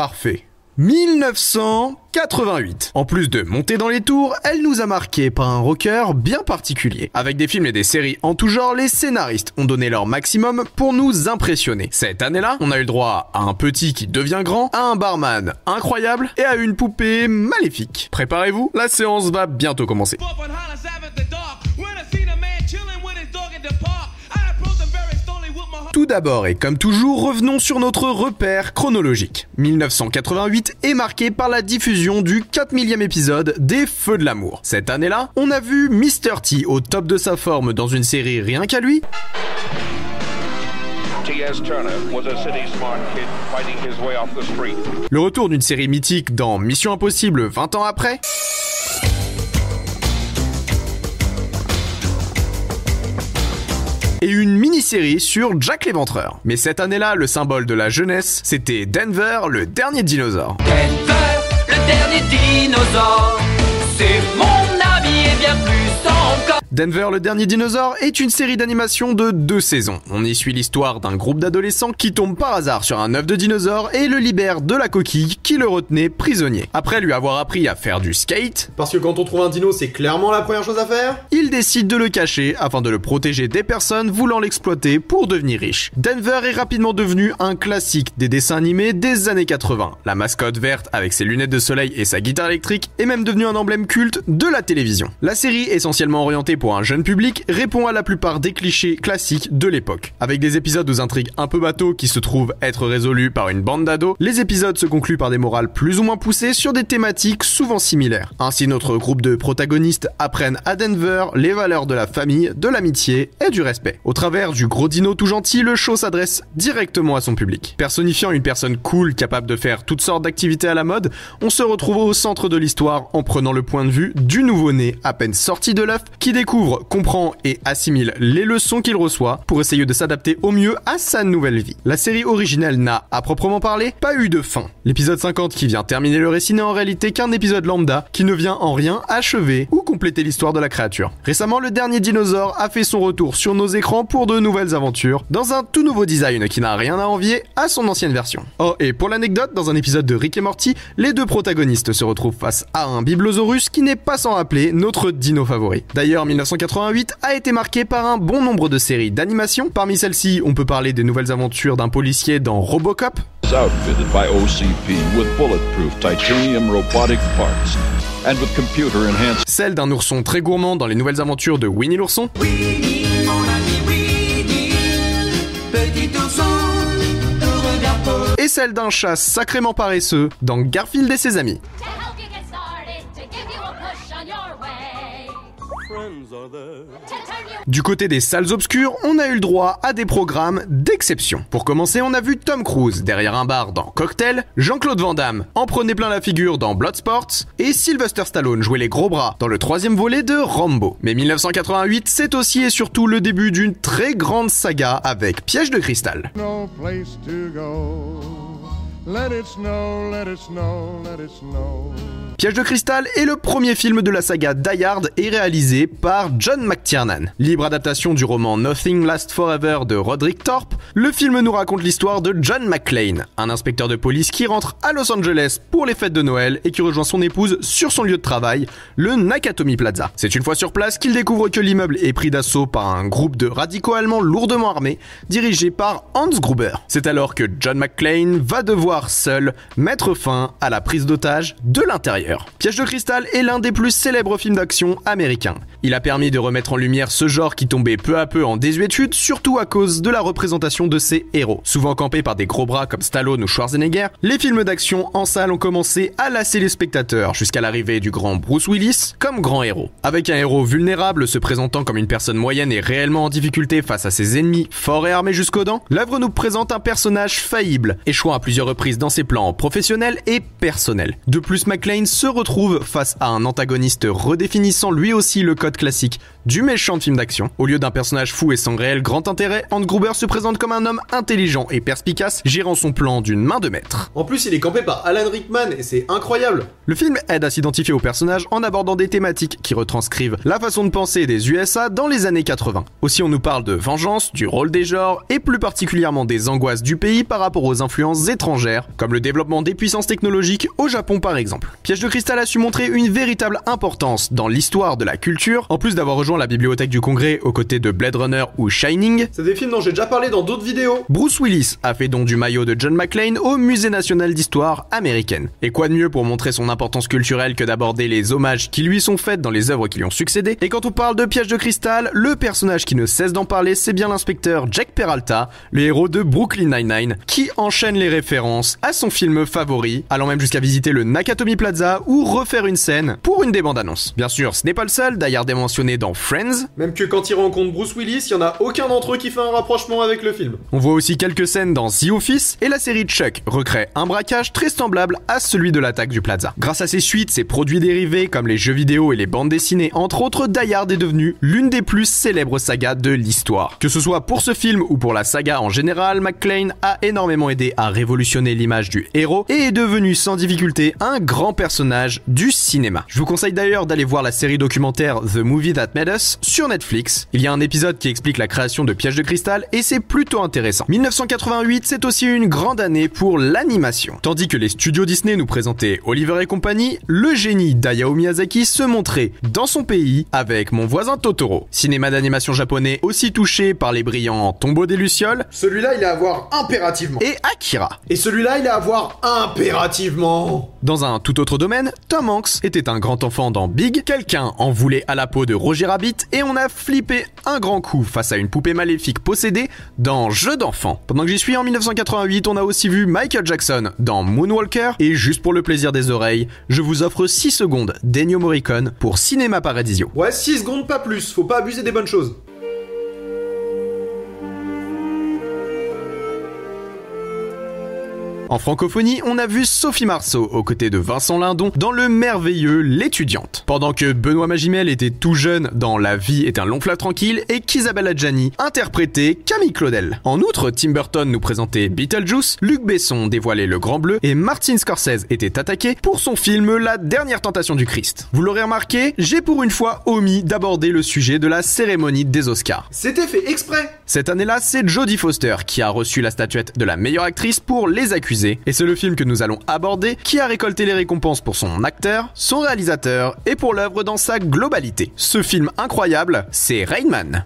Parfait. 1988. En plus de monter dans les tours, elle nous a marqué par un rocker bien particulier. Avec des films et des séries en tout genre, les scénaristes ont donné leur maximum pour nous impressionner. Cette année-là, on a eu le droit à un petit qui devient grand, à un barman incroyable et à une poupée maléfique. Préparez-vous, la séance va bientôt commencer. D'abord et comme toujours, revenons sur notre repère chronologique. 1988 est marqué par la diffusion du 4 millième épisode des Feux de l'amour. Cette année-là, on a vu Mr. T au top de sa forme dans une série rien qu'à lui, le retour d'une série mythique dans Mission Impossible 20 ans après, et une mini-série sur Jack l'Éventreur. Mais cette année-là, le symbole de la jeunesse, c'était Denver, le dernier dinosaure. Denver, le dernier dinosaure. C'est mon ami et bien plus encore. Denver, le dernier dinosaure est une série d'animation de deux saisons. On y suit l'histoire d'un groupe d'adolescents qui tombe par hasard sur un œuf de dinosaure et le libère de la coquille qui le retenait prisonnier. Après lui avoir appris à faire du skate, parce que quand on trouve un dino, c'est clairement la première chose à faire, il décide de le cacher afin de le protéger des personnes voulant l'exploiter pour devenir riche. Denver est rapidement devenu un classique des dessins animés des années 80. La mascotte verte avec ses lunettes de soleil et sa guitare électrique est même devenue un emblème culte de la télévision. La série, essentiellement orientée pour un jeune public, répond à la plupart des clichés classiques de l'époque. Avec des épisodes aux intrigues un peu bateaux qui se trouvent être résolus par une bande d'ados, les épisodes se concluent par des morales plus ou moins poussées sur des thématiques souvent similaires. Ainsi, notre groupe de protagonistes apprennent à Denver les valeurs de la famille, de l'amitié et du respect. Au travers du gros dino tout gentil, le show s'adresse directement à son public. Personnifiant une personne cool capable de faire toutes sortes d'activités à la mode, on se retrouve au centre de l'histoire en prenant le point de vue du nouveau-né à peine sorti de l'œuf qui découvre, comprend et assimile les leçons qu'il reçoit pour essayer de s'adapter au mieux à sa nouvelle vie. La série originelle n'a, à proprement parler, pas eu de fin. L'épisode 50 qui vient terminer le récit n'est en réalité qu'un épisode lambda qui ne vient en rien achever ou compléter l'histoire de la créature. Récemment, le dernier dinosaure a fait son retour sur nos écrans pour de nouvelles aventures, dans un tout nouveau design qui n'a rien à envier à son ancienne version. Oh, et pour l'anecdote, dans un épisode de Rick et Morty, les deux protagonistes se retrouvent face à un Biblosaurus qui n'est pas sans rappeler notre dino favori. D'ailleurs, 1988 a été marqué par un bon nombre de séries d'animation. Parmi celles-ci, on peut parler des nouvelles aventures d'un policier dans Robocop, is outfitted by OCP with bulletproof titanium robotic parts and with computer enhanced celle d'un ourson très gourmand dans les nouvelles aventures de Winnie l'ourson, Winnie, mon ami Winnie. Petit ourson, tout regarde peu. et celle d'un chat sacrément paresseux dans Garfield et ses amis. Du côté des salles obscures, on a eu le droit à des programmes d'exception. Pour commencer, on a vu Tom Cruise derrière un bar dans Cocktail, Jean-Claude Van Damme en prenait plein la figure dans Bloodsport, et Sylvester Stallone jouait les gros bras dans le troisième volet de Rambo. Mais 1988, c'est aussi et surtout le début d'une très grande saga avec Piège de cristal. Let. Piège de cristal est le premier film de la saga Die Hard et réalisé par John McTiernan. Libre adaptation du roman Nothing Lasts Forever de Roderick Thorpe, le film nous raconte l'histoire de John McClane, un inspecteur de police qui rentre à Los Angeles pour les fêtes de Noël et qui rejoint son épouse sur son lieu de travail, le Nakatomi Plaza. C'est une fois sur place qu'il découvre que l'immeuble est pris d'assaut par un groupe de radicaux allemands lourdement armés, dirigé par Hans Gruber. C'est alors que John McClane va devoir seul mettre fin à la prise d'otage de l'intérieur. Piège de cristal est l'un des plus célèbres films d'action américains. Il a permis de remettre en lumière ce genre qui tombait peu à peu en désuétude, surtout à cause de la représentation de ses héros. Souvent campés par des gros bras comme Stallone ou Schwarzenegger, les films d'action en salle ont commencé à lasser les spectateurs jusqu'à l'arrivée du grand Bruce Willis comme grand héros. Avec un héros vulnérable se présentant comme une personne moyenne et réellement en difficulté face à ses ennemis forts et armés jusqu'aux dents, l'œuvre nous présente un personnage faillible, échouant à plusieurs reprises dans ses plans professionnels et personnels. De plus, McClane se retrouve face à un antagoniste redéfinissant lui aussi le code classique du méchant de film d'action. Au lieu d'un personnage fou et sans réel grand intérêt, Hans Gruber se présente comme un homme intelligent et perspicace, gérant son plan d'une main de maître. En plus, il est campé par Alan Rickman et c'est incroyable. Le film aide à s'identifier au personnage en abordant des thématiques qui retranscrivent la façon de penser des USA dans les années 80. Aussi, on nous parle de vengeance, du rôle des genres et plus particulièrement des angoisses du pays par rapport aux influences étrangères, comme le développement des puissances technologiques au Japon par exemple. Piège de cristal a su montrer une véritable importance dans l'histoire de la culture, en plus d'avoir rejoint la bibliothèque du Congrès aux côtés de Blade Runner ou Shining. C'est des films dont j'ai déjà parlé dans d'autres vidéos. Bruce Willis a fait don du maillot de John McClane au Musée national d'histoire américaine. Et quoi de mieux pour montrer son importance culturelle que d'aborder les hommages qui lui sont faits dans les œuvres qui lui ont succédé? Et quand on parle de Piège de cristal, le personnage qui ne cesse d'en parler, c'est bien l'inspecteur Jack Peralta, le héros de Brooklyn Nine-Nine, qui enchaîne les références à son film favori, allant même jusqu'à visiter le Nakatomi Plaza ou refaire une scène pour une des bandes annonces. Bien sûr, ce n'est pas le seul, d'ailleurs mentionné dans Friends. Même que quand il rencontre Bruce Willis, il y en a aucun d'entre eux qui fait un rapprochement avec le film. On voit aussi quelques scènes dans The Office et la série Chuck recrée un braquage très semblable à celui de l'attaque du Plaza. Grâce à ses suites, ses produits dérivés comme les jeux vidéo et les bandes dessinées, entre autres, Die Hard est devenu l'une des plus célèbres sagas de l'histoire. Que ce soit pour ce film ou pour la saga en général, McClane a énormément aidé à révolutionner l'image du héros et est devenu sans difficulté un grand personnage du cinéma. Je vous conseille d'ailleurs d'aller voir la série documentaire The Movie That Made Us sur Netflix. Il y a un épisode qui explique la création de Piège de cristal et c'est plutôt intéressant. 1988, c'est aussi une grande année pour l'animation. Tandis que les studios Disney nous présentaient Oliver et compagnie, le génie d'Hayao Miyazaki se montrait dans son pays avec Mon voisin Totoro. Cinéma d'animation japonais aussi touché par les brillants Tombeaux des Lucioles. Celui-là, il est à voir impérativement. Et Akira. Et celui-là, il est à voir impérativement. Dans un tout autre domaine, Tom Hanks était un grand enfant dans Big, quelqu'un en voulait à la peau de Roger Rabbit et on a flippé un grand coup face à une poupée maléfique possédée dans Jeu d'enfant. Pendant que j'y suis en 1988, on a aussi vu Michael Jackson dans Moonwalker et juste pour le plaisir des oreilles, je vous offre 6 secondes d'Ennio Morricone pour Cinéma Paradiso. Ouais, 6 secondes pas plus, faut pas abuser des bonnes choses. En francophonie, on a vu Sophie Marceau aux côtés de Vincent Lindon dans le merveilleux L'étudiante. Pendant que Benoît Magimel était tout jeune dans La vie est un long fleuve tranquille et qu'Isabelle Adjani interprétait Camille Claudel. En outre, Tim Burton nous présentait Beetlejuice, Luc Besson dévoilait Le Grand Bleu et Martin Scorsese était attaqué pour son film La dernière tentation du Christ. Vous l'aurez remarqué, j'ai pour une fois omis d'aborder le sujet de la cérémonie des Oscars. C'était fait exprès. Cette année-là, c'est Jodie Foster qui a reçu la statuette de la meilleure actrice pour Les Accusés et c'est le film que nous allons aborder qui a récolté les récompenses pour son acteur, son réalisateur et pour l'œuvre dans sa globalité. Ce film incroyable, c'est Rain Man.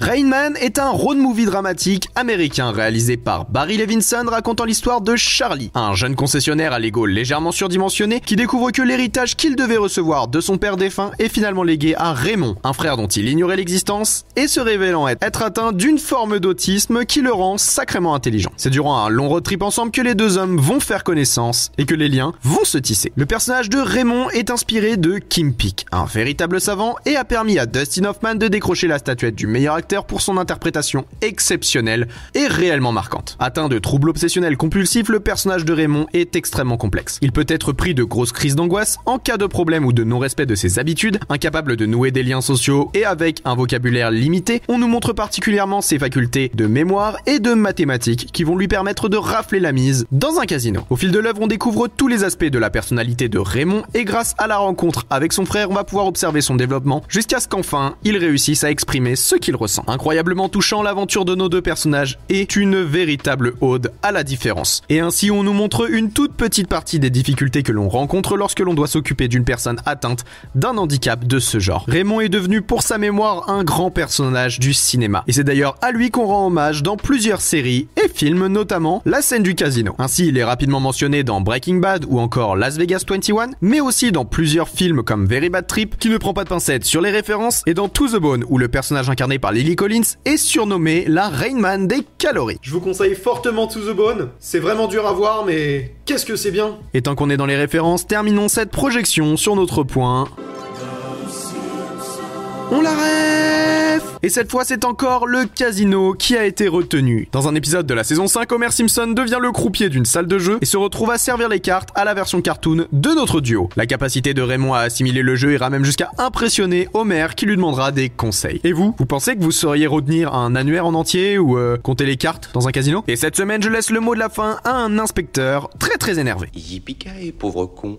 Rain Man est un road movie dramatique américain réalisé par Barry Levinson racontant l'histoire de Charlie, un jeune concessionnaire à l'ego légèrement surdimensionné qui découvre que l'héritage qu'il devait recevoir de son père défunt est finalement légué à Raymond, un frère dont il ignorait l'existence et se révélant être atteint d'une forme d'autisme qui le rend sacrément intelligent. C'est durant un long road trip ensemble que les deux hommes vont faire connaissance et que les liens vont se tisser. Le personnage de Raymond est inspiré de Kim Peek, un véritable savant et a permis à Dustin Hoffman de décrocher la du meilleur acteur pour son interprétation exceptionnelle et réellement marquante. Atteint de troubles obsessionnels compulsifs, le personnage de Raymond est extrêmement complexe. Il peut être pris de grosses crises d'angoisse en cas de problème ou de non-respect de ses habitudes, incapable de nouer des liens sociaux et avec un vocabulaire limité, on nous montre particulièrement ses facultés de mémoire et de mathématiques qui vont lui permettre de rafler la mise dans un casino. Au fil de l'œuvre, on découvre tous les aspects de la personnalité de Raymond et grâce à la rencontre avec son frère, on va pouvoir observer son développement jusqu'à ce qu'enfin, il réussisse à exprimer ce qu'il ressent. Incroyablement touchant, l'aventure de nos deux personnages est une véritable ode à la différence. Et ainsi, on nous montre une toute petite partie des difficultés que l'on rencontre lorsque l'on doit s'occuper d'une personne atteinte d'un handicap de ce genre. Raymond est devenu pour sa mémoire un grand personnage du cinéma. Et c'est d'ailleurs à lui qu'on rend hommage dans plusieurs séries et films, notamment la scène du casino. Ainsi, il est rapidement mentionné dans Breaking Bad ou encore Las Vegas 21, mais aussi dans plusieurs films comme Very Bad Trip, qui ne prend pas de pincettes sur les références, et dans To the Bone, où le personnage incarné par Lily Collins est surnommé la Rainman des calories. Je vous conseille fortement To the Bone. C'est vraiment dur à voir, mais qu'est-ce que c'est bien. Et tant qu'on est dans les références, terminons cette projection sur notre point. On l'arrête et cette fois c'est encore le casino qui a été retenu. Dans un épisode de la saison 5, Homer Simpson devient le croupier d'une salle de jeu et se retrouve à servir les cartes à la version cartoon de notre duo. La capacité de Raymond à assimiler le jeu ira même jusqu'à impressionner Homer qui lui demandera des conseils. Et vous, vous pensez que vous sauriez retenir un annuaire en entier ou euh, compter les cartes dans un casino? Et cette semaine, je laisse le mot de la fin à un inspecteur très très énervé. Yippee pauvre con.